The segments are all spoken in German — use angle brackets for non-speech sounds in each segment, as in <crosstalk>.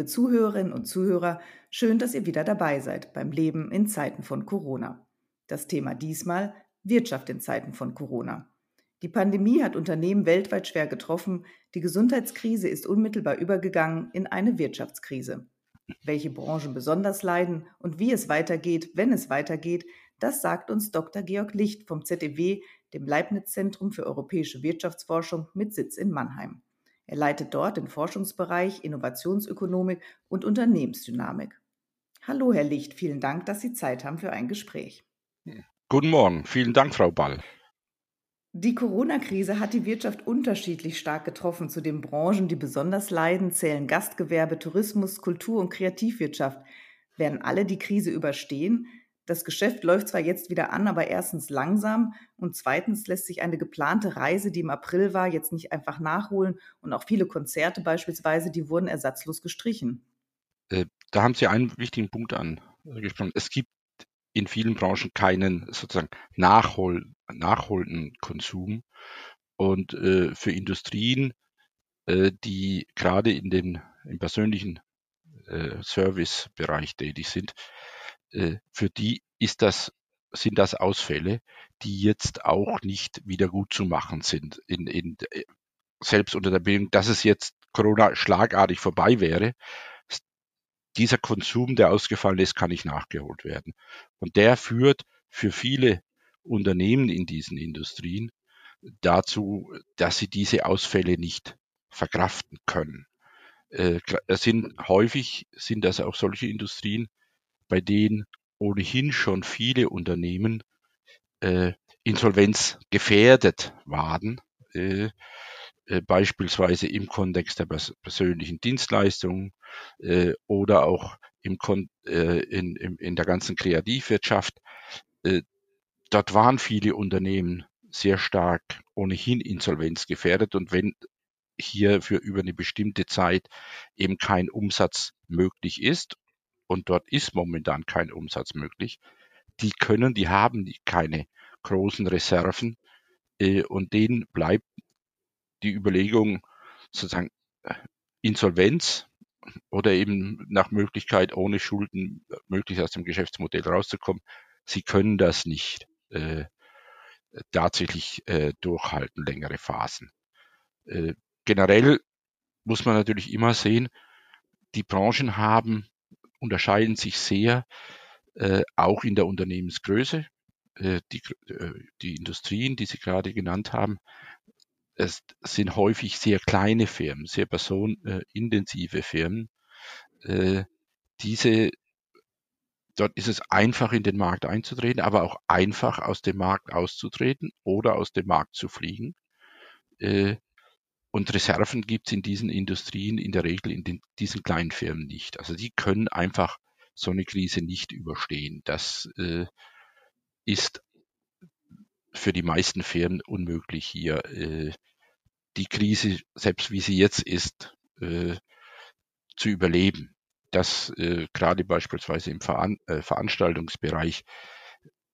liebe Zuhörerinnen und Zuhörer, schön, dass ihr wieder dabei seid beim Leben in Zeiten von Corona. Das Thema diesmal Wirtschaft in Zeiten von Corona. Die Pandemie hat Unternehmen weltweit schwer getroffen, die Gesundheitskrise ist unmittelbar übergegangen in eine Wirtschaftskrise. Welche Branchen besonders leiden und wie es weitergeht, wenn es weitergeht, das sagt uns Dr. Georg Licht vom ZEW, dem Leibniz-Zentrum für europäische Wirtschaftsforschung mit Sitz in Mannheim. Er leitet dort den Forschungsbereich Innovationsökonomik und Unternehmensdynamik. Hallo, Herr Licht, vielen Dank, dass Sie Zeit haben für ein Gespräch. Guten Morgen, vielen Dank, Frau Ball. Die Corona-Krise hat die Wirtschaft unterschiedlich stark getroffen. Zu den Branchen, die besonders leiden, zählen Gastgewerbe, Tourismus, Kultur und Kreativwirtschaft. Werden alle die Krise überstehen? Das Geschäft läuft zwar jetzt wieder an, aber erstens langsam und zweitens lässt sich eine geplante Reise, die im April war, jetzt nicht einfach nachholen und auch viele Konzerte beispielsweise, die wurden ersatzlos gestrichen. Äh, da haben Sie einen wichtigen Punkt angesprochen. Es gibt in vielen Branchen keinen sozusagen Nachhol nachholenden Konsum und äh, für Industrien, äh, die gerade in den im persönlichen äh, Servicebereich tätig sind, äh, für die ist das, sind das Ausfälle, die jetzt auch nicht wieder gut zu machen sind. In, in, äh, selbst unter der Bildung, dass es jetzt Corona schlagartig vorbei wäre, dieser Konsum, der ausgefallen ist, kann nicht nachgeholt werden. Und der führt für viele Unternehmen in diesen Industrien dazu, dass sie diese Ausfälle nicht verkraften können. Äh, es sind häufig sind das auch solche Industrien, bei denen ohnehin schon viele Unternehmen äh, Insolvenz gefährdet waren, äh, äh, beispielsweise im Kontext der pers persönlichen Dienstleistungen äh, oder auch im Kon äh, in, in, in der ganzen Kreativwirtschaft. Äh, dort waren viele Unternehmen sehr stark ohnehin insolvenzgefährdet und wenn hier für über eine bestimmte Zeit eben kein Umsatz möglich ist und dort ist momentan kein Umsatz möglich. Die können, die haben keine großen Reserven äh, und denen bleibt die Überlegung sozusagen äh, Insolvenz oder eben nach Möglichkeit ohne Schulden möglichst aus dem Geschäftsmodell rauszukommen. Sie können das nicht äh, tatsächlich äh, durchhalten, längere Phasen. Generell muss man natürlich immer sehen, die Branchen haben unterscheiden sich sehr äh, auch in der Unternehmensgröße. Äh, die, äh, die Industrien, die Sie gerade genannt haben, es sind häufig sehr kleine Firmen, sehr personenintensive Firmen. Äh, diese, dort ist es einfach in den Markt einzutreten, aber auch einfach aus dem Markt auszutreten oder aus dem Markt zu fliegen. Und Reserven gibt es in diesen Industrien in der Regel in den, diesen kleinen Firmen nicht. Also die können einfach so eine Krise nicht überstehen. Das äh, ist für die meisten Firmen unmöglich hier äh, die Krise, selbst wie sie jetzt ist, äh, zu überleben. Das äh, gerade beispielsweise im Veran äh, Veranstaltungsbereich,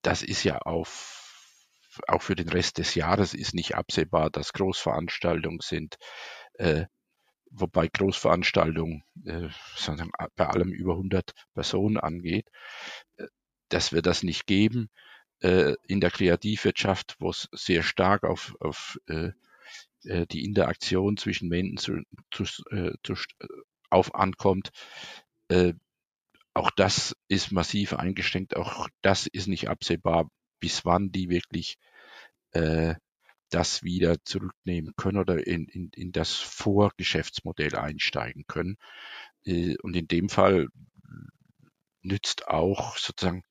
das ist ja auf auch für den Rest des Jahres ist nicht absehbar, dass Großveranstaltungen sind, äh, wobei Großveranstaltungen äh, bei allem über 100 Personen angeht. Äh, das wird das nicht geben. Äh, in der Kreativwirtschaft, wo es sehr stark auf, auf äh, äh die Interaktion zwischen Menschen zu, zu, äh, zu, auf ankommt, auch das ist massiv eingeschränkt. Auch das ist nicht absehbar, bis wann die wirklich äh, das wieder zurücknehmen können oder in, in, in das Vorgeschäftsmodell einsteigen können. Äh, und in dem Fall nützt auch sozusagen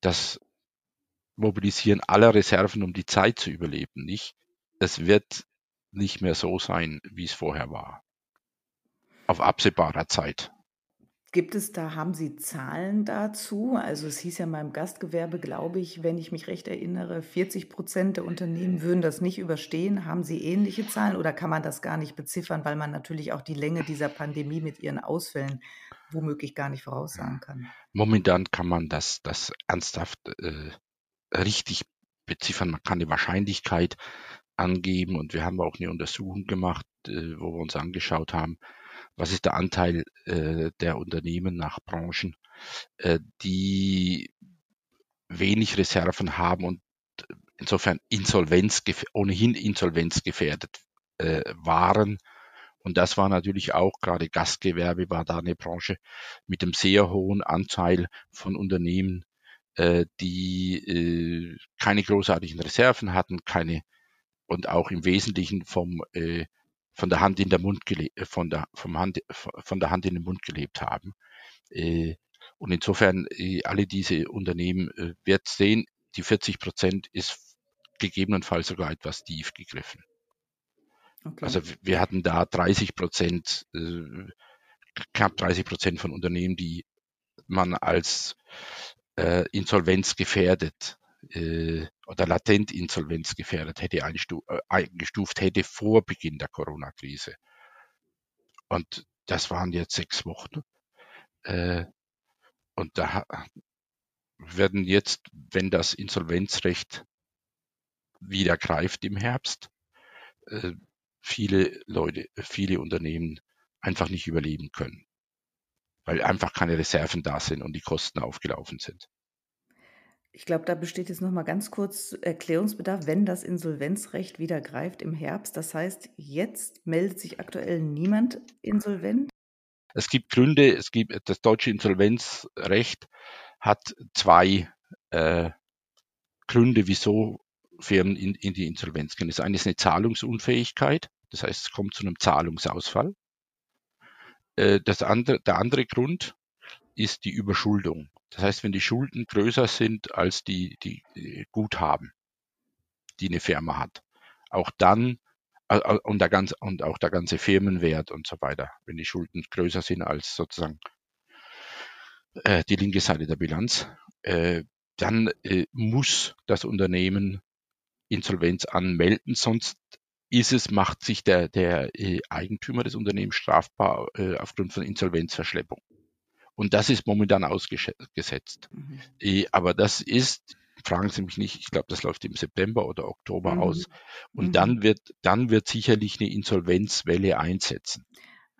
das Mobilisieren aller Reserven, um die Zeit zu überleben, nicht. Es wird nicht mehr so sein, wie es vorher war. Auf absehbarer Zeit. Gibt es da, haben Sie Zahlen dazu? Also es hieß ja mal im Gastgewerbe, glaube ich, wenn ich mich recht erinnere, 40 Prozent der Unternehmen würden das nicht überstehen. Haben Sie ähnliche Zahlen oder kann man das gar nicht beziffern, weil man natürlich auch die Länge dieser Pandemie mit ihren Ausfällen womöglich gar nicht voraussagen kann? Momentan kann man das, das ernsthaft äh, richtig beziffern. Man kann die Wahrscheinlichkeit angeben und wir haben auch eine Untersuchung gemacht, äh, wo wir uns angeschaut haben, was ist der Anteil äh, der Unternehmen nach Branchen, äh, die wenig Reserven haben und insofern Insolvenz, ohnehin insolvenzgefährdet äh, waren. Und das war natürlich auch gerade Gastgewerbe war da eine Branche mit einem sehr hohen Anteil von Unternehmen, äh, die äh, keine großartigen Reserven hatten, keine und auch im Wesentlichen vom äh, von der Hand in der Mund gelebt, äh, von der vom Hand von der Hand in den Mund gelebt haben. Äh, und insofern äh, alle diese Unternehmen wird sehen, die 40 Prozent ist gegebenenfalls sogar etwas tief gegriffen. Okay. Also wir hatten da 30 Prozent, knapp 30 Prozent von Unternehmen, die man als äh, insolvenzgefährdet äh, oder latent insolvenzgefährdet hätte eingestuft, äh, eingestuft hätte vor Beginn der Corona-Krise. Und das waren jetzt sechs Wochen. Äh, und da werden jetzt, wenn das Insolvenzrecht wieder greift im Herbst, äh, viele Leute, viele Unternehmen einfach nicht überleben können, weil einfach keine Reserven da sind und die Kosten aufgelaufen sind. Ich glaube, da besteht jetzt noch mal ganz kurz Erklärungsbedarf, wenn das Insolvenzrecht wieder greift im Herbst. Das heißt, jetzt meldet sich aktuell niemand insolvent? Es gibt Gründe, es gibt das deutsche Insolvenzrecht hat zwei äh, Gründe, wieso Firmen in, in die Insolvenz gehen. Das eine ist eine Zahlungsunfähigkeit, das heißt, es kommt zu einem Zahlungsausfall. Äh, das andere, der andere Grund ist die Überschuldung. Das heißt, wenn die Schulden größer sind als die, die Guthaben, die eine Firma hat, auch dann und, der ganze, und auch der ganze Firmenwert und so weiter, wenn die Schulden größer sind als sozusagen äh, die linke Seite der Bilanz, äh, dann äh, muss das Unternehmen Insolvenz anmelden, sonst ist es, macht sich der, der äh, Eigentümer des Unternehmens strafbar äh, aufgrund von Insolvenzverschleppung. Und das ist momentan ausgesetzt. Mhm. Aber das ist, fragen Sie mich nicht, ich glaube, das läuft im September oder Oktober mhm. aus. Und mhm. dann wird, dann wird sicherlich eine Insolvenzwelle einsetzen.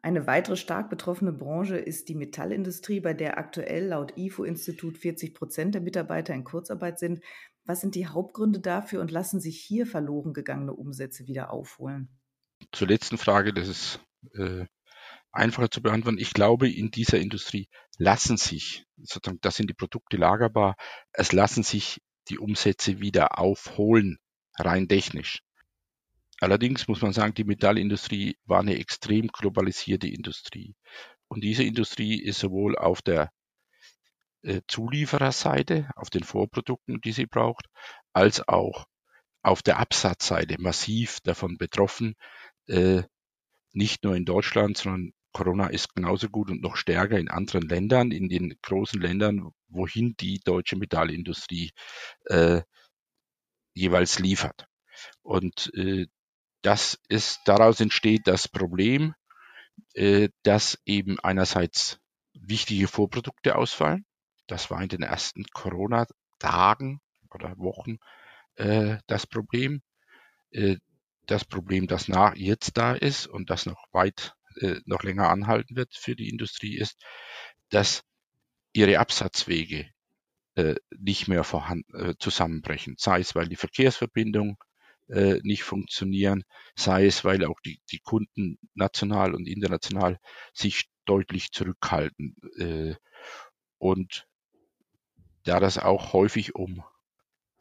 Eine weitere stark betroffene Branche ist die Metallindustrie, bei der aktuell laut IFO-Institut 40 Prozent der Mitarbeiter in Kurzarbeit sind. Was sind die Hauptgründe dafür und lassen sich hier verloren gegangene Umsätze wieder aufholen? Zur letzten Frage, das ist äh, einfacher zu beantworten. Ich glaube, in dieser Industrie lassen sich, sozusagen, das sind die Produkte lagerbar, es lassen sich die Umsätze wieder aufholen, rein technisch. Allerdings muss man sagen, die Metallindustrie war eine extrem globalisierte Industrie. Und diese Industrie ist sowohl auf der äh, Zuliefererseite, auf den Vorprodukten, die sie braucht, als auch auf der Absatzseite massiv davon betroffen. Äh, nicht nur in Deutschland, sondern Corona ist genauso gut und noch stärker in anderen Ländern, in den großen Ländern, wohin die deutsche Metallindustrie äh, jeweils liefert. Und äh, das ist, daraus entsteht das Problem, äh, dass eben einerseits wichtige Vorprodukte ausfallen. Das war in den ersten Corona-Tagen oder Wochen äh, das Problem. Äh, das Problem, das nach jetzt da ist und das noch weit, äh, noch länger anhalten wird für die Industrie, ist, dass ihre Absatzwege äh, nicht mehr vorhanden, äh, zusammenbrechen. Sei es, weil die Verkehrsverbindung äh, nicht funktionieren, sei es, weil auch die, die Kunden national und international sich deutlich zurückhalten. Äh, und da das auch häufig um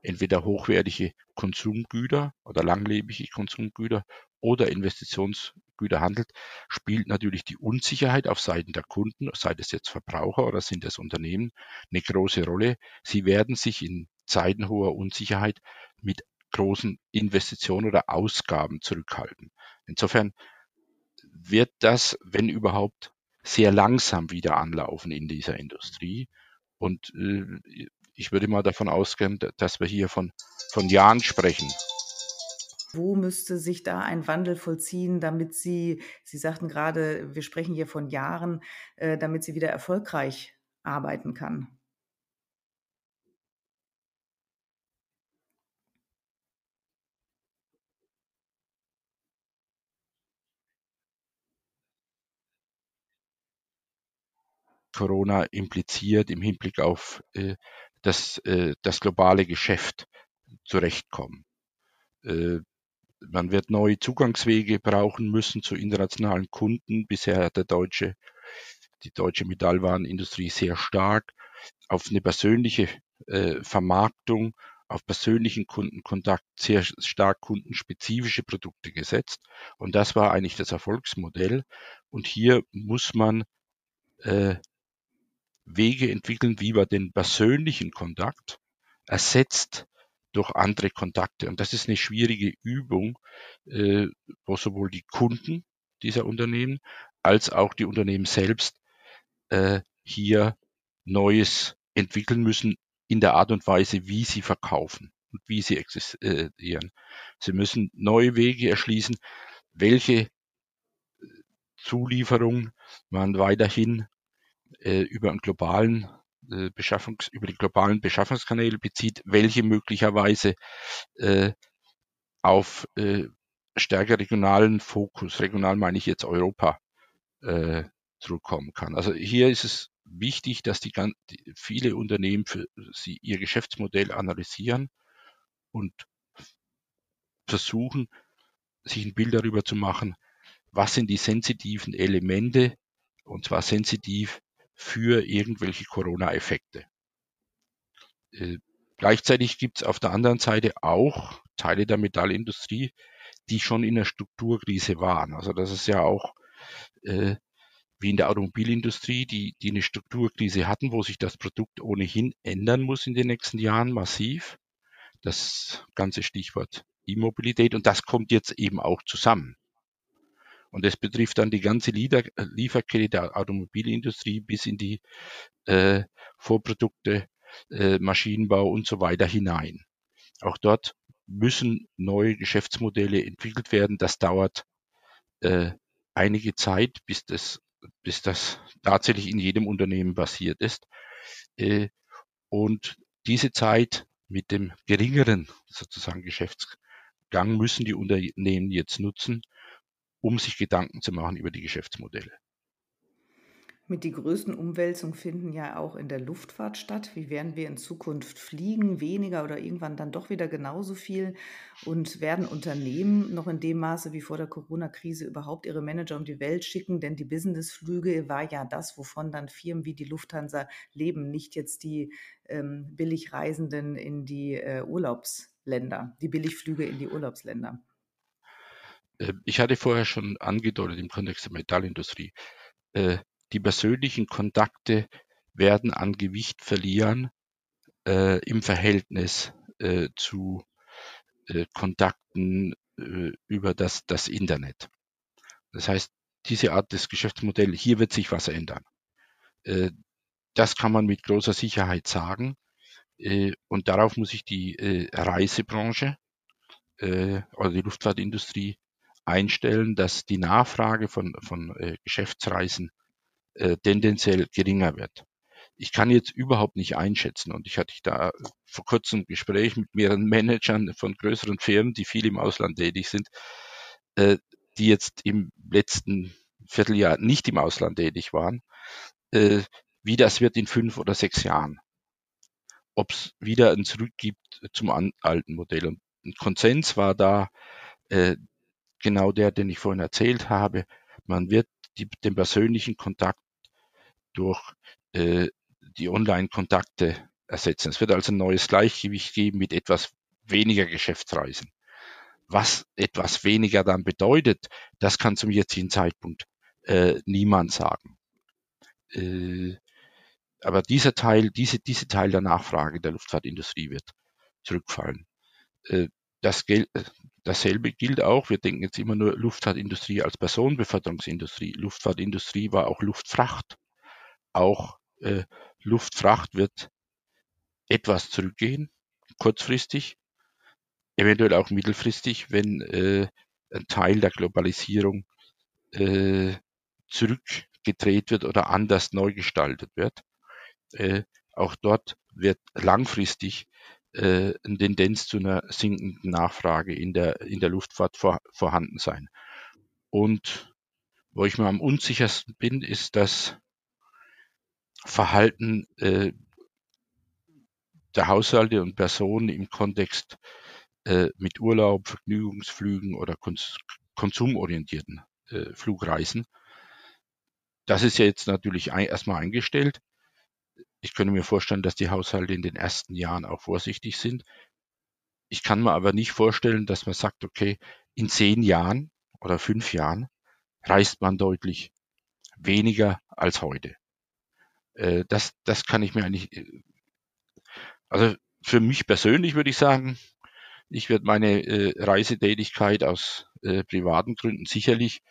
entweder hochwertige Konsumgüter oder langlebige Konsumgüter oder Investitionsgüter handelt, spielt natürlich die Unsicherheit auf Seiten der Kunden, sei es jetzt Verbraucher oder sind es Unternehmen, eine große Rolle. Sie werden sich in Zeiten hoher Unsicherheit mit großen Investitionen oder Ausgaben zurückhalten. Insofern wird das, wenn überhaupt, sehr langsam wieder anlaufen in dieser Industrie. Und äh, ich würde mal davon ausgehen, dass wir hier von, von Jahren sprechen. Wo müsste sich da ein Wandel vollziehen, damit Sie, Sie sagten gerade, wir sprechen hier von Jahren, äh, damit sie wieder erfolgreich arbeiten kann? Corona impliziert im Hinblick auf äh, das, äh, das globale Geschäft zurechtkommen. Äh, man wird neue Zugangswege brauchen müssen zu internationalen Kunden. Bisher hat der deutsche, die deutsche Metallwarenindustrie sehr stark auf eine persönliche äh, Vermarktung, auf persönlichen Kundenkontakt, sehr stark kundenspezifische Produkte gesetzt. Und das war eigentlich das Erfolgsmodell. Und hier muss man äh, Wege entwickeln, wie man den persönlichen Kontakt ersetzt durch andere Kontakte. Und das ist eine schwierige Übung, äh, wo sowohl die Kunden dieser Unternehmen als auch die Unternehmen selbst äh, hier Neues entwickeln müssen in der Art und Weise, wie sie verkaufen und wie sie existieren. Sie müssen neue Wege erschließen, welche Zulieferung man weiterhin äh, über einen globalen äh, Beschaffungs über die globalen Beschaffungskanäle bezieht, welche möglicherweise äh, auf äh, stärker regionalen Fokus, regional meine ich jetzt Europa, äh, zurückkommen kann. Also hier ist es wichtig, dass die, die viele Unternehmen für sie ihr Geschäftsmodell analysieren und versuchen, sich ein Bild darüber zu machen, was sind die sensitiven Elemente, und zwar sensitiv für irgendwelche Corona-Effekte. Äh, gleichzeitig gibt es auf der anderen Seite auch Teile der Metallindustrie, die schon in der Strukturkrise waren. Also das ist ja auch äh, wie in der Automobilindustrie, die, die eine Strukturkrise hatten, wo sich das Produkt ohnehin ändern muss in den nächsten Jahren massiv. Das ganze Stichwort E-Mobilität und das kommt jetzt eben auch zusammen. Und das betrifft dann die ganze Lieferkette der Automobilindustrie bis in die äh, Vorprodukte, äh, Maschinenbau und so weiter hinein. Auch dort müssen neue Geschäftsmodelle entwickelt werden. Das dauert äh, einige Zeit, bis das, bis das tatsächlich in jedem Unternehmen passiert ist. Äh, und diese Zeit mit dem geringeren sozusagen Geschäftsgang müssen die Unternehmen jetzt nutzen, um sich Gedanken zu machen über die Geschäftsmodelle. Mit die größten Umwälzungen finden ja auch in der Luftfahrt statt. Wie werden wir in Zukunft fliegen? Weniger oder irgendwann dann doch wieder genauso viel? Und werden Unternehmen noch in dem Maße wie vor der Corona-Krise überhaupt ihre Manager um die Welt schicken? Denn die Businessflüge war ja das, wovon dann Firmen wie die Lufthansa leben, nicht jetzt die ähm, Billigreisenden in die äh, Urlaubsländer, die Billigflüge in die Urlaubsländer. Äh, ich hatte vorher schon angedeutet im Kontext der Metallindustrie, äh, die persönlichen Kontakte werden an Gewicht verlieren äh, im Verhältnis zu Kontakten über das, das Internet. Das heißt, diese Art des Geschäftsmodells, hier wird sich was ändern. das kann man mit großer Sicherheit sagen. und darauf muss sich die Reisebranche oder die Luftfahrtindustrie einstellen, dass die Nachfrage von, von äh, Geschäftsreisen äh, tendenziell geringer wird. Ich kann jetzt überhaupt nicht einschätzen und ich hatte da vor kurzem ein Gespräch mit mehreren Managern von größeren Firmen, die viel im Ausland tätig sind, äh, die jetzt im letzten Vierteljahr nicht im Ausland tätig waren, äh, wie das wird in fünf oder sechs Jahren. Ob es wieder ein Zurück gibt zum alten Modell. Und ein Konsens war da, äh, genau der, den ich vorhin erzählt habe. Man wird die, den persönlichen Kontakt durch äh, die Online-Kontakte ersetzen. Es wird also ein neues Gleichgewicht geben mit etwas weniger Geschäftsreisen. Was etwas weniger dann bedeutet, das kann zum jetzigen Zeitpunkt äh, niemand sagen. Äh, aber dieser Teil, diese, diese Teil der Nachfrage der Luftfahrtindustrie wird zurückfallen. Äh, das, dasselbe gilt auch, wir denken jetzt immer nur Luftfahrtindustrie als Personenbeförderungsindustrie. Luftfahrtindustrie war auch Luftfracht. Auch äh, Luftfracht wird etwas zurückgehen, kurzfristig, eventuell auch mittelfristig, wenn äh, ein Teil der Globalisierung äh, zurückgedreht wird oder anders neu gestaltet wird. Äh, auch dort wird langfristig äh, eine Tendenz zu einer sinkenden Nachfrage in der, in der Luftfahrt vor, vorhanden sein. Und wo ich mir am unsichersten bin, ist, dass Verhalten äh, der Haushalte und Personen im Kontext äh, mit Urlaub, Vergnügungsflügen oder kons konsumorientierten äh, Flugreisen. Das ist ja jetzt natürlich ein, erstmal eingestellt. Ich könnte mir vorstellen, dass die Haushalte in den ersten Jahren auch vorsichtig sind. Ich kann mir aber nicht vorstellen, dass man sagt, okay, in zehn Jahren oder fünf Jahren reist man deutlich weniger als heute. Äh, das, das kann ich mir eigentlich, äh, also für mich persönlich würde ich sagen, ich werde meine äh, Reisetätigkeit aus privaten Gründen sicherlich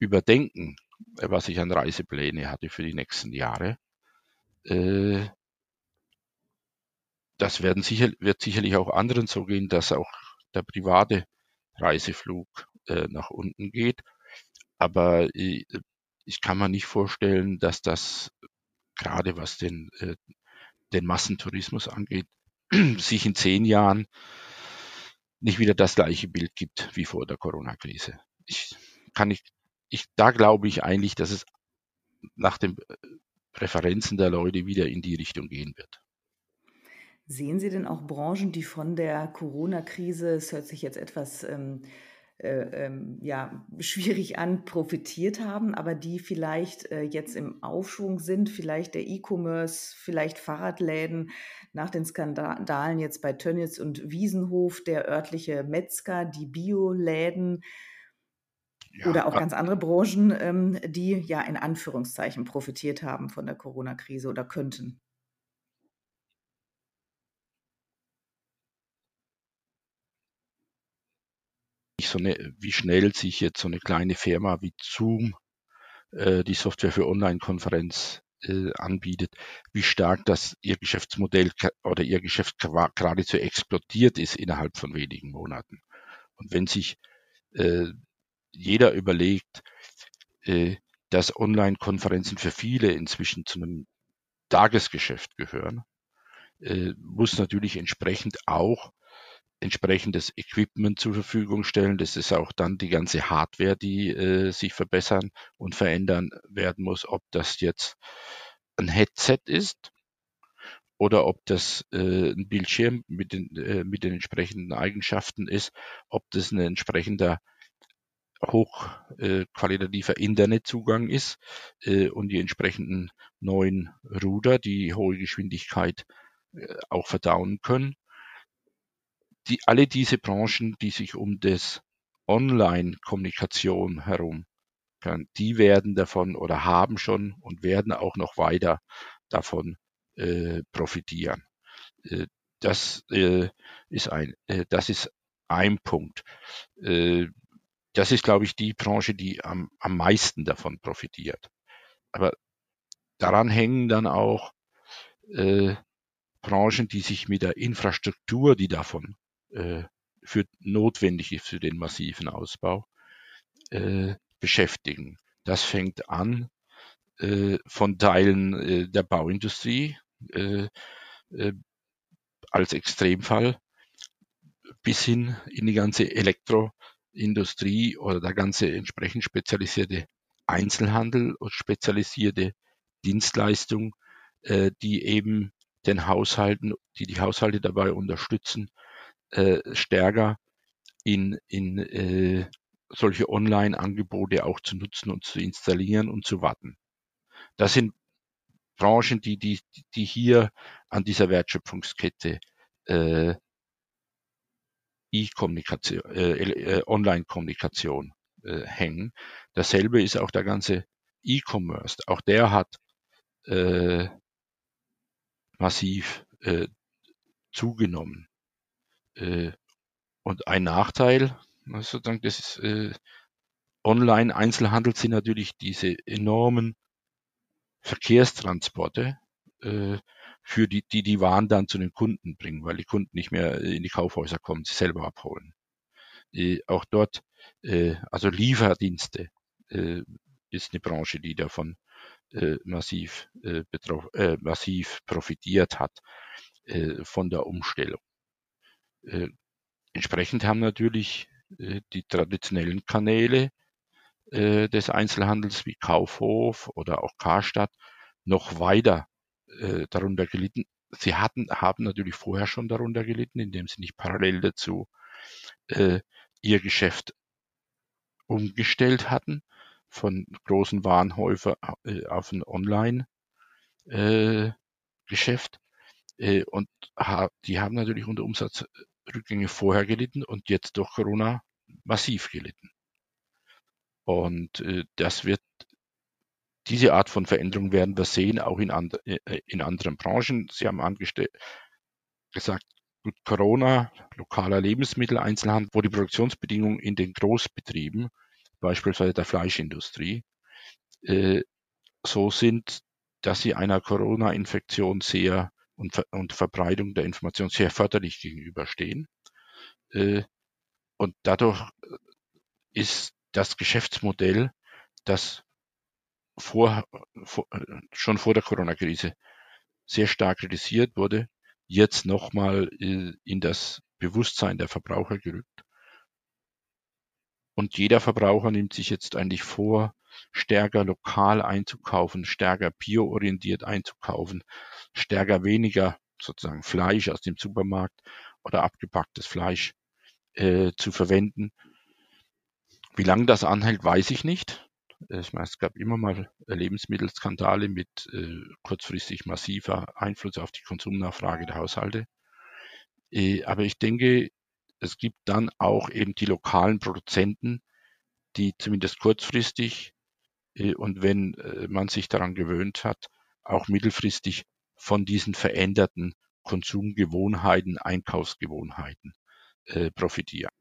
überdenken, was ich an Reisepläne hatte für die nächsten Jahre. Äh, das werden sicher, wird sicherlich auch anderen so gehen, dass auch der private Reiseflug äh, nach unten geht. Aber äh, ich kann mir nicht vorstellen, dass das gerade was den, äh, den Massentourismus angeht, <clears throat> sich in zehn Jahren nicht wieder das gleiche Bild gibt wie vor der Corona-Krise. Ich kann nicht, ich, da glaube ich eigentlich, dass es nach den Präferenzen der Leute wieder in die Richtung gehen wird. Sehen Sie denn auch Branchen, die von der Corona-Krise, es hört sich jetzt etwas ähm, äh, ähm, ja, schwierig an, profitiert haben, aber die vielleicht äh, jetzt im Aufschwung sind, vielleicht der E-Commerce, vielleicht Fahrradläden, nach den Skandalen jetzt bei Tönnies und Wiesenhof, der örtliche Metzger, die Bioläden ja, oder auch ganz andere Branchen, ähm, die ja in Anführungszeichen profitiert haben von der Corona-Krise oder könnten. so eine, wie schnell sich jetzt so eine kleine Firma wie Zoom äh, die Software für Online-Konferenz äh, anbietet, wie stark das ihr Geschäftsmodell oder ihr Geschäft geradezu explodiert ist innerhalb von wenigen Monaten. Und wenn sich äh, jeder überlegt, äh, dass Online-Konferenzen für viele inzwischen zu einem Tagesgeschäft gehören, äh, muss natürlich entsprechend auch entsprechendes Equipment zur Verfügung stellen. Das ist auch dann die ganze Hardware, die äh, sich verbessern und verändern werden muss, ob das jetzt ein Headset ist oder ob das äh, ein Bildschirm mit den, äh, mit den entsprechenden Eigenschaften ist, ob das ein entsprechender hochqualitativer äh, Internetzugang ist äh, und die entsprechenden neuen Ruder, die hohe Geschwindigkeit äh, auch verdauen können die, alle diese Branchen, die sich um das Online-Kommunikation herum, die werden davon oder haben schon und werden auch noch weiter davon äh, profitieren. Äh, das äh, ist ein, äh, das ist ein Punkt. Das ist, glaube ich, die Branche, die am, am meisten davon profitiert. Aber daran hängen dann auch äh, Branchen, die sich mit der Infrastruktur, die davon äh, für notwendig ist für den massiven Ausbau, äh, beschäftigen. Das fängt an äh, von Teilen äh, der Bauindustrie äh, äh, als Extremfall bis hin in die ganze Elektroindustrie oder der ganze entsprechend spezialisierte Einzelhandel und spezialisierte Dienstleistung, äh, die eben den Haushalten, die die Haushalte dabei unterstützen, äh, stärker in, in äh, solche Online-Angebote auch zu nutzen und zu installieren und zu warten. Das sind Branchen, die, die, die hier an dieser Wertschöpfungskette äh, E-Kommunikation, äh, äh, Online-Kommunikation äh, hängen. Dasselbe ist auch der ganze E-Commerce. Auch der hat äh, massiv äh, zugenommen. Äh, und ein Nachteil, sozusagen, das ist, äh, Online-Einzelhandel sind natürlich diese enormen Verkehrstransporte, äh, für die, die die Waren dann zu den Kunden bringen, weil die Kunden nicht mehr in die Kaufhäuser kommen, sie selber abholen. Äh, auch dort, äh, also Lieferdienste äh, ist eine Branche, die davon äh, massiv, äh, äh, massiv profitiert hat äh, von der Umstellung. Äh, entsprechend haben natürlich äh, die traditionellen Kanäle äh, des Einzelhandels wie Kaufhof oder auch Karstadt noch weiter äh, darunter gelitten. Sie hatten, haben natürlich vorher schon darunter gelitten, indem sie nicht parallel dazu äh, ihr Geschäft umgestellt hatten von großen Warenhäufer äh, auf ein Online-Geschäft. Äh, und die haben natürlich unter Umsatzrückgänge vorher gelitten und jetzt durch Corona massiv gelitten. Und das wird diese Art von Veränderung werden wir sehen, auch in, and, äh, in anderen Branchen. Sie haben gesagt, gut, Corona, lokaler Lebensmitteleinzelhandel, wo die Produktionsbedingungen in den Großbetrieben, beispielsweise der Fleischindustrie, äh, so sind, dass sie einer Corona-Infektion sehr und, Ver und, Verbreitung der Information sehr förderlich gegenüberstehen. Äh, und dadurch ist das Geschäftsmodell, das vor, vor, schon vor der Corona-Krise sehr stark kritisiert wurde, jetzt nochmal äh, in das Bewusstsein der Verbraucher gerückt. Und jeder Verbraucher nimmt sich jetzt eigentlich vor, stärker lokal einzukaufen, stärker bioorientiert einzukaufen, stärker weniger sozusagen Fleisch aus dem Supermarkt oder abgepacktes Fleisch äh, zu verwenden. Wie lange das anhält, weiß ich nicht. Ich meine, es gab immer mal Lebensmittelskandale mit äh, kurzfristig massiver Einfluss auf die Konsumnachfrage der Haushalte. Äh, aber ich denke, es gibt dann auch eben die lokalen Produzenten, die zumindest kurzfristig äh, und wenn äh, man sich daran gewöhnt hat, auch mittelfristig von diesen veränderten Konsumgewohnheiten, Einkaufsgewohnheiten äh, profitieren.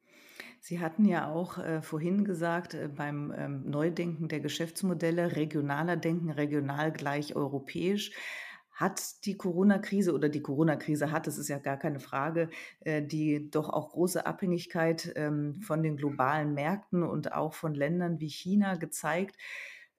Sie hatten ja auch äh, vorhin gesagt, äh, beim ähm, Neudenken der Geschäftsmodelle, regionaler Denken, regional gleich europäisch. Hat die Corona-Krise oder die Corona-Krise hat, das ist ja gar keine Frage, äh, die doch auch große Abhängigkeit ähm, von den globalen Märkten und auch von Ländern wie China gezeigt.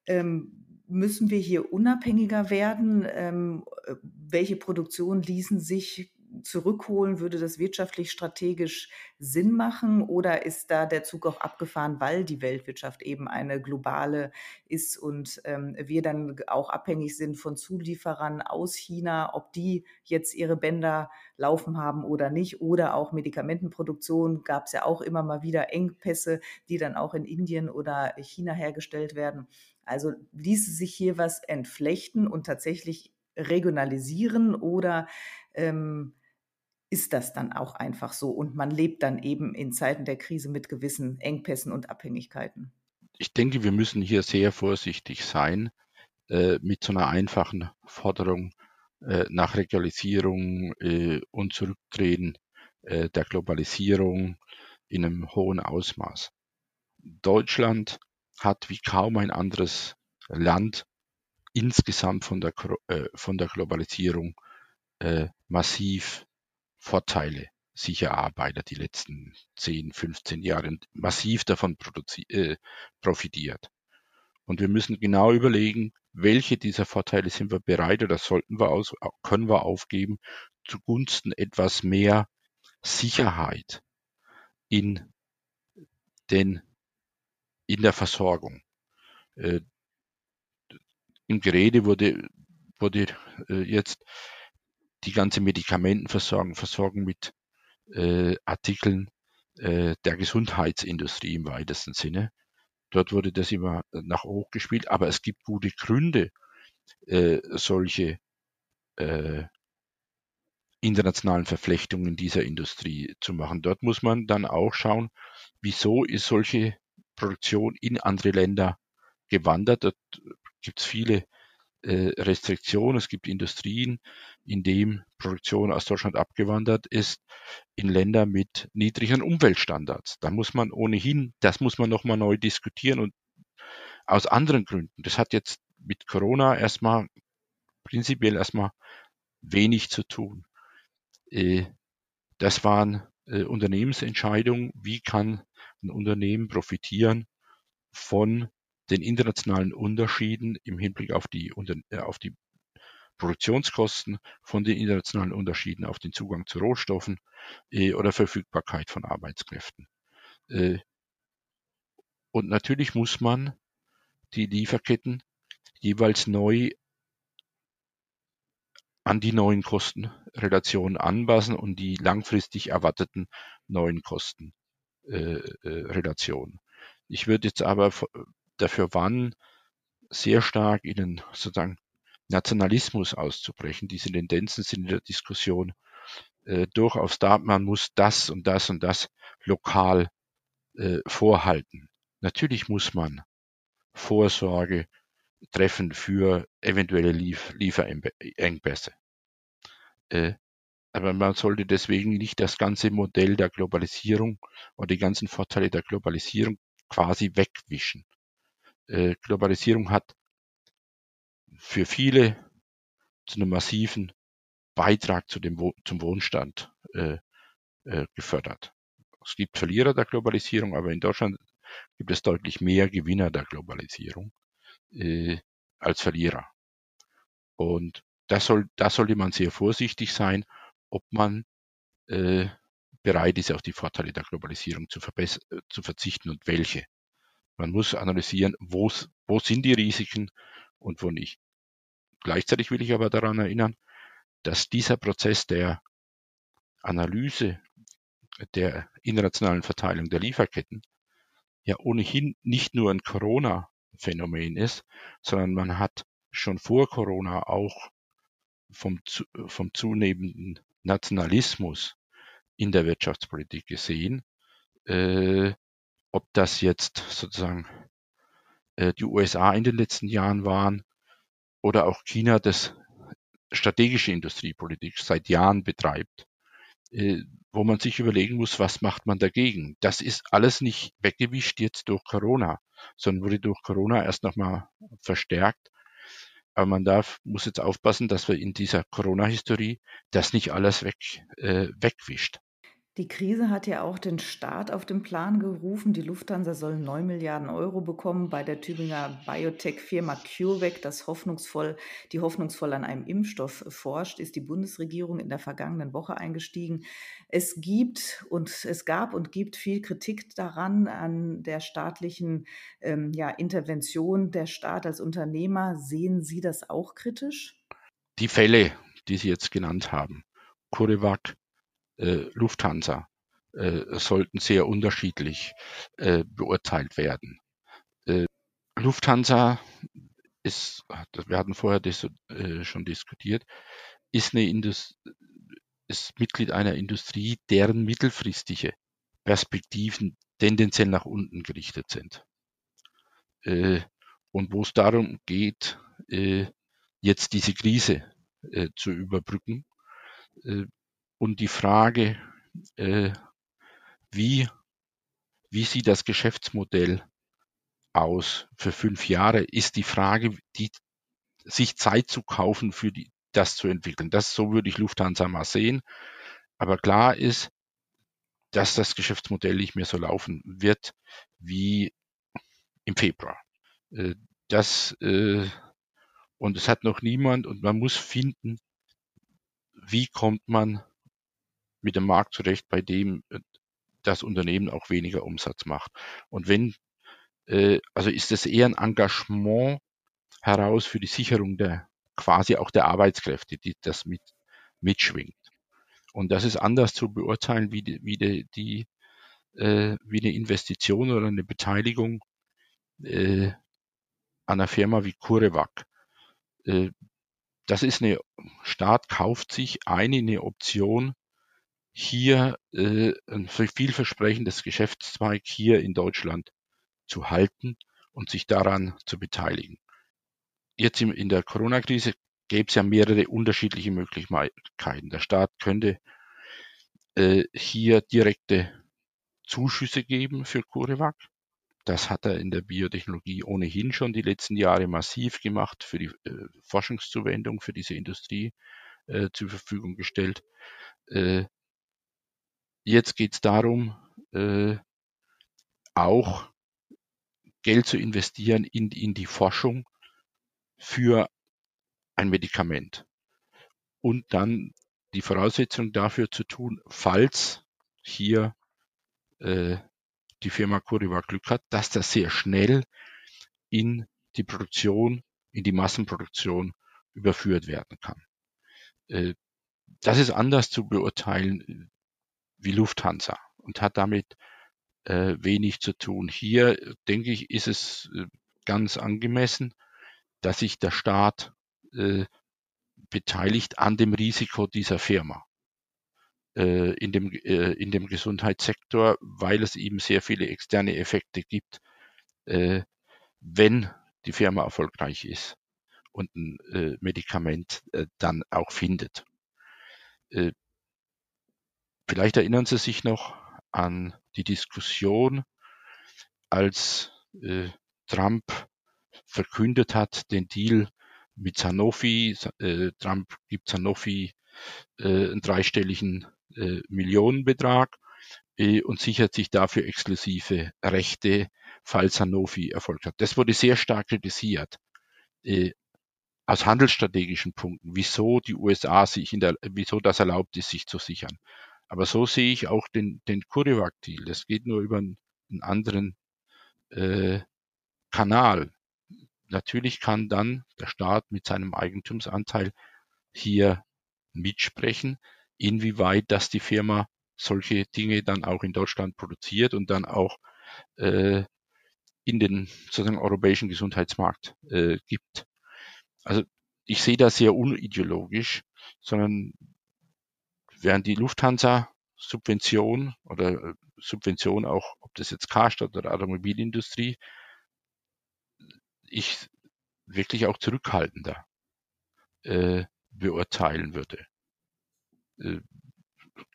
Ähm, müssen wir hier unabhängiger werden? Ähm, äh, welche Produktionen ließen sich zurückholen? Würde das wirtschaftlich strategisch Sinn machen oder ist da der Zug auch abgefahren, weil die Weltwirtschaft eben eine globale ist und ähm, wir dann auch abhängig sind von Zulieferern aus China, ob die jetzt ihre Bänder laufen haben oder nicht oder auch Medikamentenproduktion gab es ja auch immer mal wieder Engpässe, die dann auch in Indien oder China hergestellt werden. Also ließe sich hier was entflechten und tatsächlich regionalisieren oder ähm, ist das dann auch einfach so und man lebt dann eben in Zeiten der Krise mit gewissen Engpässen und Abhängigkeiten. Ich denke, wir müssen hier sehr vorsichtig sein äh, mit so einer einfachen Forderung äh, nach Regionalisierung äh, und Zurücktreten äh, der Globalisierung in einem hohen Ausmaß. Deutschland hat wie kaum ein anderes Land insgesamt von der, äh, von der Globalisierung äh, massiv Vorteile sich erarbeitet, die letzten 10, 15 Jahre massiv davon äh, profitiert. Und wir müssen genau überlegen, welche dieser Vorteile sind wir bereit oder sollten wir aus, können wir aufgeben zugunsten etwas mehr Sicherheit in den, in der Versorgung. Äh, Im Gerede wurde, wurde äh, jetzt die ganze Medikamentenversorgung, Versorgung mit äh, Artikeln äh, der Gesundheitsindustrie im weitesten Sinne. Dort wurde das immer nach hoch gespielt, aber es gibt gute Gründe, äh, solche äh, internationalen Verflechtungen dieser Industrie zu machen. Dort muss man dann auch schauen, wieso ist solche Produktion in andere Länder gewandert. Dort gibt es viele äh, Restriktion. Es gibt Industrien, in denen Produktion aus Deutschland abgewandert ist, in Länder mit niedrigen Umweltstandards. Da muss man ohnehin, das muss man nochmal neu diskutieren und aus anderen Gründen. Das hat jetzt mit Corona erstmal prinzipiell erstmal wenig zu tun. Äh, das waren äh, Unternehmensentscheidungen. Wie kann ein Unternehmen profitieren von den internationalen Unterschieden im Hinblick auf die, äh, auf die Produktionskosten, von den internationalen Unterschieden auf den Zugang zu Rohstoffen äh, oder Verfügbarkeit von Arbeitskräften. Äh, und natürlich muss man die Lieferketten jeweils neu an die neuen Kostenrelationen anpassen und die langfristig erwarteten neuen Kostenrelationen. Äh, ich würde jetzt aber dafür warnen, sehr stark in den sozusagen Nationalismus auszubrechen. Diese Tendenzen sind in der Diskussion äh, durchaus da. Man muss das und das und das lokal äh, vorhalten. Natürlich muss man Vorsorge treffen für eventuelle Lief Lieferengpässe. Äh, aber man sollte deswegen nicht das ganze Modell der Globalisierung und die ganzen Vorteile der Globalisierung quasi wegwischen. Äh, Globalisierung hat für viele zu einem massiven Beitrag zu dem, zum Wohnstand äh, äh, gefördert. Es gibt Verlierer der Globalisierung, aber in Deutschland gibt es deutlich mehr Gewinner der Globalisierung äh, als Verlierer. Und da soll, da sollte man sehr vorsichtig sein, ob man äh, bereit ist, auf die Vorteile der Globalisierung zu, äh, zu verzichten und welche. Man muss analysieren, wo sind die Risiken und wo nicht. Gleichzeitig will ich aber daran erinnern, dass dieser Prozess der Analyse der internationalen Verteilung der Lieferketten ja ohnehin nicht nur ein Corona-Phänomen ist, sondern man hat schon vor Corona auch vom, vom zunehmenden Nationalismus in der Wirtschaftspolitik gesehen, äh, ob das jetzt sozusagen äh, die USA in den letzten Jahren waren oder auch China, das strategische Industriepolitik seit Jahren betreibt, äh, wo man sich überlegen muss, was macht man dagegen. Das ist alles nicht weggewischt jetzt durch Corona, sondern wurde durch Corona erst nochmal verstärkt. Aber man darf, muss jetzt aufpassen, dass wir in dieser Corona-Historie das nicht alles weg, äh, wegwischt. Die Krise hat ja auch den Staat auf den Plan gerufen. Die Lufthansa soll 9 Milliarden Euro bekommen bei der Tübinger Biotech-Firma CureVac, das hoffnungsvoll, die hoffnungsvoll an einem Impfstoff forscht, ist die Bundesregierung in der vergangenen Woche eingestiegen. Es gibt und es gab und gibt viel Kritik daran, an der staatlichen ähm, ja, Intervention. Der Staat als Unternehmer, sehen Sie das auch kritisch? Die Fälle, die Sie jetzt genannt haben, CureVac, äh, Lufthansa äh, sollten sehr unterschiedlich äh, beurteilt werden. Äh, Lufthansa ist, wir hatten vorher das, äh, schon diskutiert, ist, eine Indust ist Mitglied einer Industrie, deren mittelfristige Perspektiven tendenziell nach unten gerichtet sind. Äh, und wo es darum geht, jetzt diese Krise zu überbrücken, und die Frage, äh, wie, wie sieht das Geschäftsmodell aus für fünf Jahre, ist die Frage, die, sich Zeit zu kaufen für die, das zu entwickeln. Das, so würde ich Lufthansa mal sehen. Aber klar ist, dass das Geschäftsmodell nicht mehr so laufen wird wie im Februar. Äh, das, äh, und es hat noch niemand, und man muss finden, wie kommt man mit dem Markt zurecht, bei dem äh, das Unternehmen auch weniger Umsatz macht. Und wenn, äh, also ist es eher ein Engagement heraus für die Sicherung der quasi auch der Arbeitskräfte, die das mit mitschwingt. Und das ist anders zu beurteilen wie die, wie die, die äh, wie eine Investition oder eine Beteiligung äh, an einer Firma wie CureVac. Äh, das ist eine Staat kauft sich eine, eine Option hier äh, ein vielversprechendes Geschäftszweig hier in Deutschland zu halten und sich daran zu beteiligen. Jetzt in der Corona-Krise gäbe es ja mehrere unterschiedliche Möglichkeiten. Der Staat könnte äh, hier direkte Zuschüsse geben für CureVac. Das hat er in der Biotechnologie ohnehin schon die letzten Jahre massiv gemacht, für die äh, Forschungszuwendung für diese Industrie äh, zur Verfügung gestellt. Äh, Jetzt geht es darum, äh, auch Geld zu investieren in, in die Forschung für ein Medikament. Und dann die Voraussetzung dafür zu tun, falls hier äh, die Firma Curiva Glück hat, dass das sehr schnell in die Produktion, in die Massenproduktion überführt werden kann. Äh, das ist anders zu beurteilen wie Lufthansa und hat damit äh, wenig zu tun. Hier, denke ich, ist es äh, ganz angemessen, dass sich der Staat äh, beteiligt an dem Risiko dieser Firma äh, in, dem, äh, in dem Gesundheitssektor, weil es eben sehr viele externe Effekte gibt, äh, wenn die Firma erfolgreich ist und ein äh, Medikament äh, dann auch findet. Vielleicht erinnern Sie sich noch an die Diskussion, als äh, Trump verkündet hat, den Deal mit Sanofi. Äh, Trump gibt Sanofi äh, einen dreistelligen äh, Millionenbetrag äh, und sichert sich dafür exklusive Rechte, falls Sanofi Erfolg hat. Das wurde sehr stark kritisiert. Äh, aus handelsstrategischen Punkten, wieso die USA sich in der, wieso das erlaubt ist, sich zu sichern. Aber so sehe ich auch den, den CureVac-Deal. Das geht nur über einen, einen anderen äh, Kanal. Natürlich kann dann der Staat mit seinem Eigentumsanteil hier mitsprechen, inwieweit das die Firma solche Dinge dann auch in Deutschland produziert und dann auch äh, in den sozusagen europäischen Gesundheitsmarkt äh, gibt. Also ich sehe das sehr unideologisch, sondern während die Lufthansa Subvention oder äh, Subvention auch, ob das jetzt Karstadt oder Automobilindustrie, ich wirklich auch zurückhaltender äh, beurteilen würde. Äh,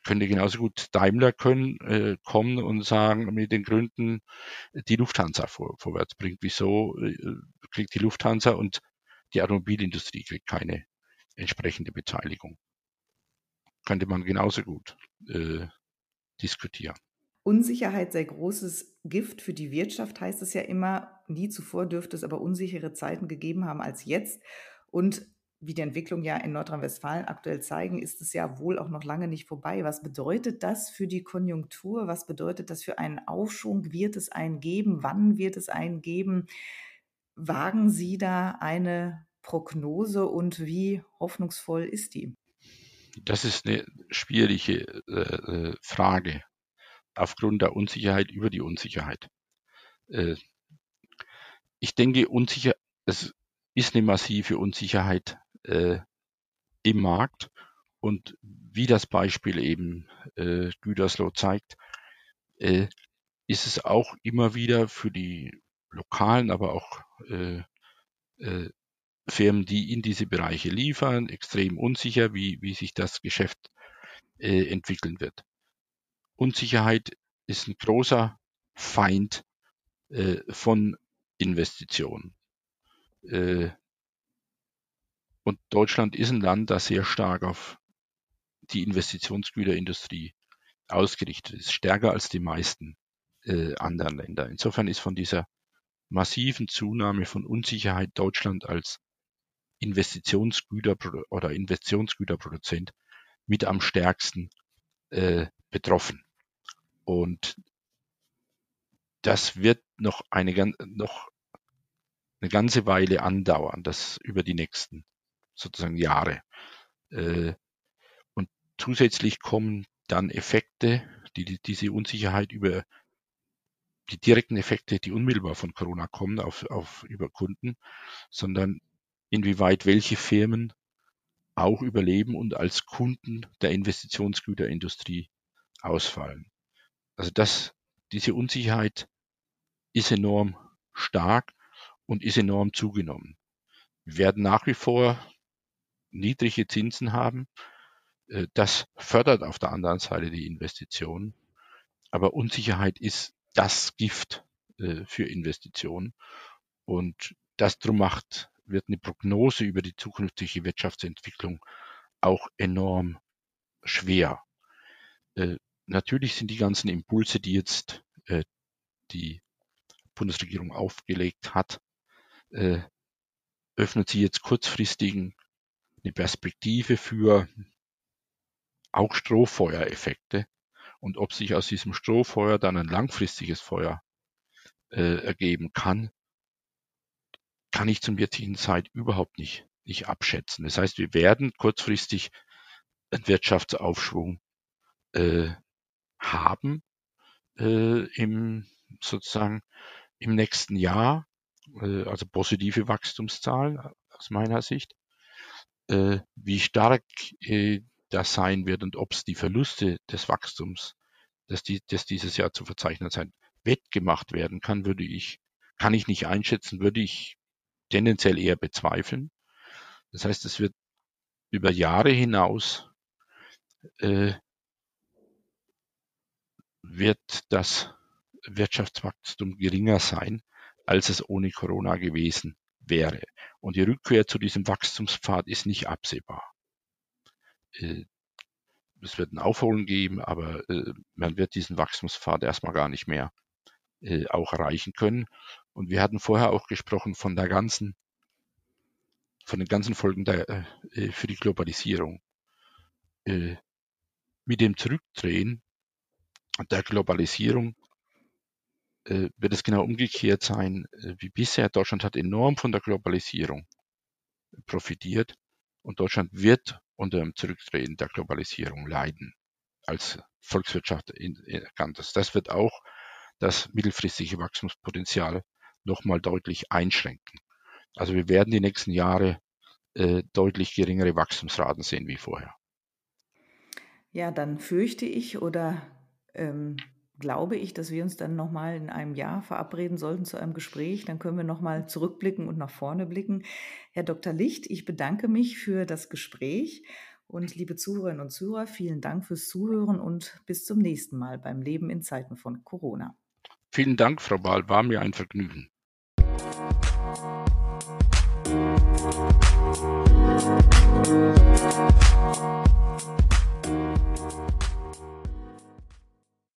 könnte genauso gut Daimler können, äh, kommen und sagen, mit den Gründen die Lufthansa vor, vorwärts bringt. Wieso äh, kriegt die Lufthansa und die Automobilindustrie kriegt keine entsprechende Beteiligung? Könnte man genauso gut äh, diskutieren. Unsicherheit sei großes Gift für die Wirtschaft, heißt es ja immer. Nie zuvor dürfte es aber unsichere Zeiten gegeben haben als jetzt. Und wie die Entwicklung ja in Nordrhein-Westfalen aktuell zeigen, ist es ja wohl auch noch lange nicht vorbei. Was bedeutet das für die Konjunktur? Was bedeutet das für einen Aufschwung? Wird es einen geben? Wann wird es einen geben? Wagen Sie da eine Prognose und wie hoffnungsvoll ist die? Das ist eine schwierige äh, äh Frage aufgrund der Unsicherheit über die Unsicherheit. Äh, ich denke, unsicher, es ist eine massive Unsicherheit äh, im Markt. Und wie das Beispiel eben äh, Gütersloh zeigt, äh, ist es auch immer wieder für die lokalen, aber auch äh, äh, Firmen, die in diese Bereiche liefern, extrem unsicher, wie, wie sich das Geschäft äh, entwickeln wird. Unsicherheit ist ein großer Feind äh, von Investitionen. Äh, und Deutschland ist ein Land, das sehr stark auf die Investitionsgüterindustrie ausgerichtet ist, stärker als die meisten äh, anderen Länder. Insofern ist von dieser massiven Zunahme von Unsicherheit Deutschland als Investitionsgüter oder Investitionsgüterproduzent mit am stärksten äh, betroffen. Und das wird noch eine, noch eine ganze Weile andauern, das über die nächsten sozusagen Jahre. Äh, und zusätzlich kommen dann Effekte, die, die diese Unsicherheit über die direkten Effekte, die unmittelbar von Corona kommen, auf, auf über Kunden, sondern inwieweit welche Firmen auch überleben und als Kunden der Investitionsgüterindustrie ausfallen. Also das, diese Unsicherheit ist enorm stark und ist enorm zugenommen. Wir werden nach wie vor niedrige Zinsen haben. Äh, das fördert auf der anderen Seite die Investitionen. Aber Unsicherheit ist das Gift äh, für Investitionen. Und das drum macht, wird eine Prognose über die zukünftige Wirtschaftsentwicklung auch enorm schwer. Äh, natürlich sind die ganzen Impulse, die jetzt die Bundesregierung aufgelegt hat, öffnet sie jetzt kurzfristigen eine Perspektive für auch Strohfeuereffekte und ob sich aus diesem Strohfeuer dann ein langfristiges Feuer äh, ergeben kann, kann ich zum jetzigen Zeit überhaupt nicht, nicht abschätzen. Das heißt, wir werden kurzfristig einen Wirtschaftsaufschwung äh, haben äh, im sozusagen im nächsten Jahr, äh, also positive Wachstumszahlen aus meiner Sicht. Äh, wie stark äh, das sein wird und ob es die Verluste des Wachstums, dass die, das dieses Jahr zu verzeichnen sein, wettgemacht werden kann, würde ich, kann ich nicht einschätzen, würde ich tendenziell eher bezweifeln. Das heißt, es wird über Jahre hinaus äh, wird das Wirtschaftswachstum geringer sein, als es ohne Corona gewesen wäre. Und die Rückkehr zu diesem Wachstumspfad ist nicht absehbar. Äh, es wird ein Aufholen geben, aber äh, man wird diesen Wachstumspfad erstmal gar nicht mehr äh, auch erreichen können. Und wir hatten vorher auch gesprochen von der ganzen, von den ganzen Folgen der, für die Globalisierung. Mit dem Zurückdrehen der Globalisierung äh, wird es genau umgekehrt sein äh, wie bisher. Deutschland hat enorm von der Globalisierung profitiert und Deutschland wird unter dem Zurücktreten der Globalisierung leiden als Volkswirtschaft erkannt ist. Das wird auch das mittelfristige Wachstumspotenzial nochmal deutlich einschränken. Also wir werden die nächsten Jahre äh, deutlich geringere Wachstumsraten sehen wie vorher. Ja, dann fürchte ich oder ähm, glaube ich, dass wir uns dann nochmal in einem Jahr verabreden sollten zu einem Gespräch. Dann können wir nochmal zurückblicken und nach vorne blicken. Herr Dr. Licht, ich bedanke mich für das Gespräch. Und liebe Zuhörerinnen und Zuhörer, vielen Dank fürs Zuhören und bis zum nächsten Mal beim Leben in Zeiten von Corona. Vielen Dank, Frau Bahl, war mir ein Vergnügen. Thank you.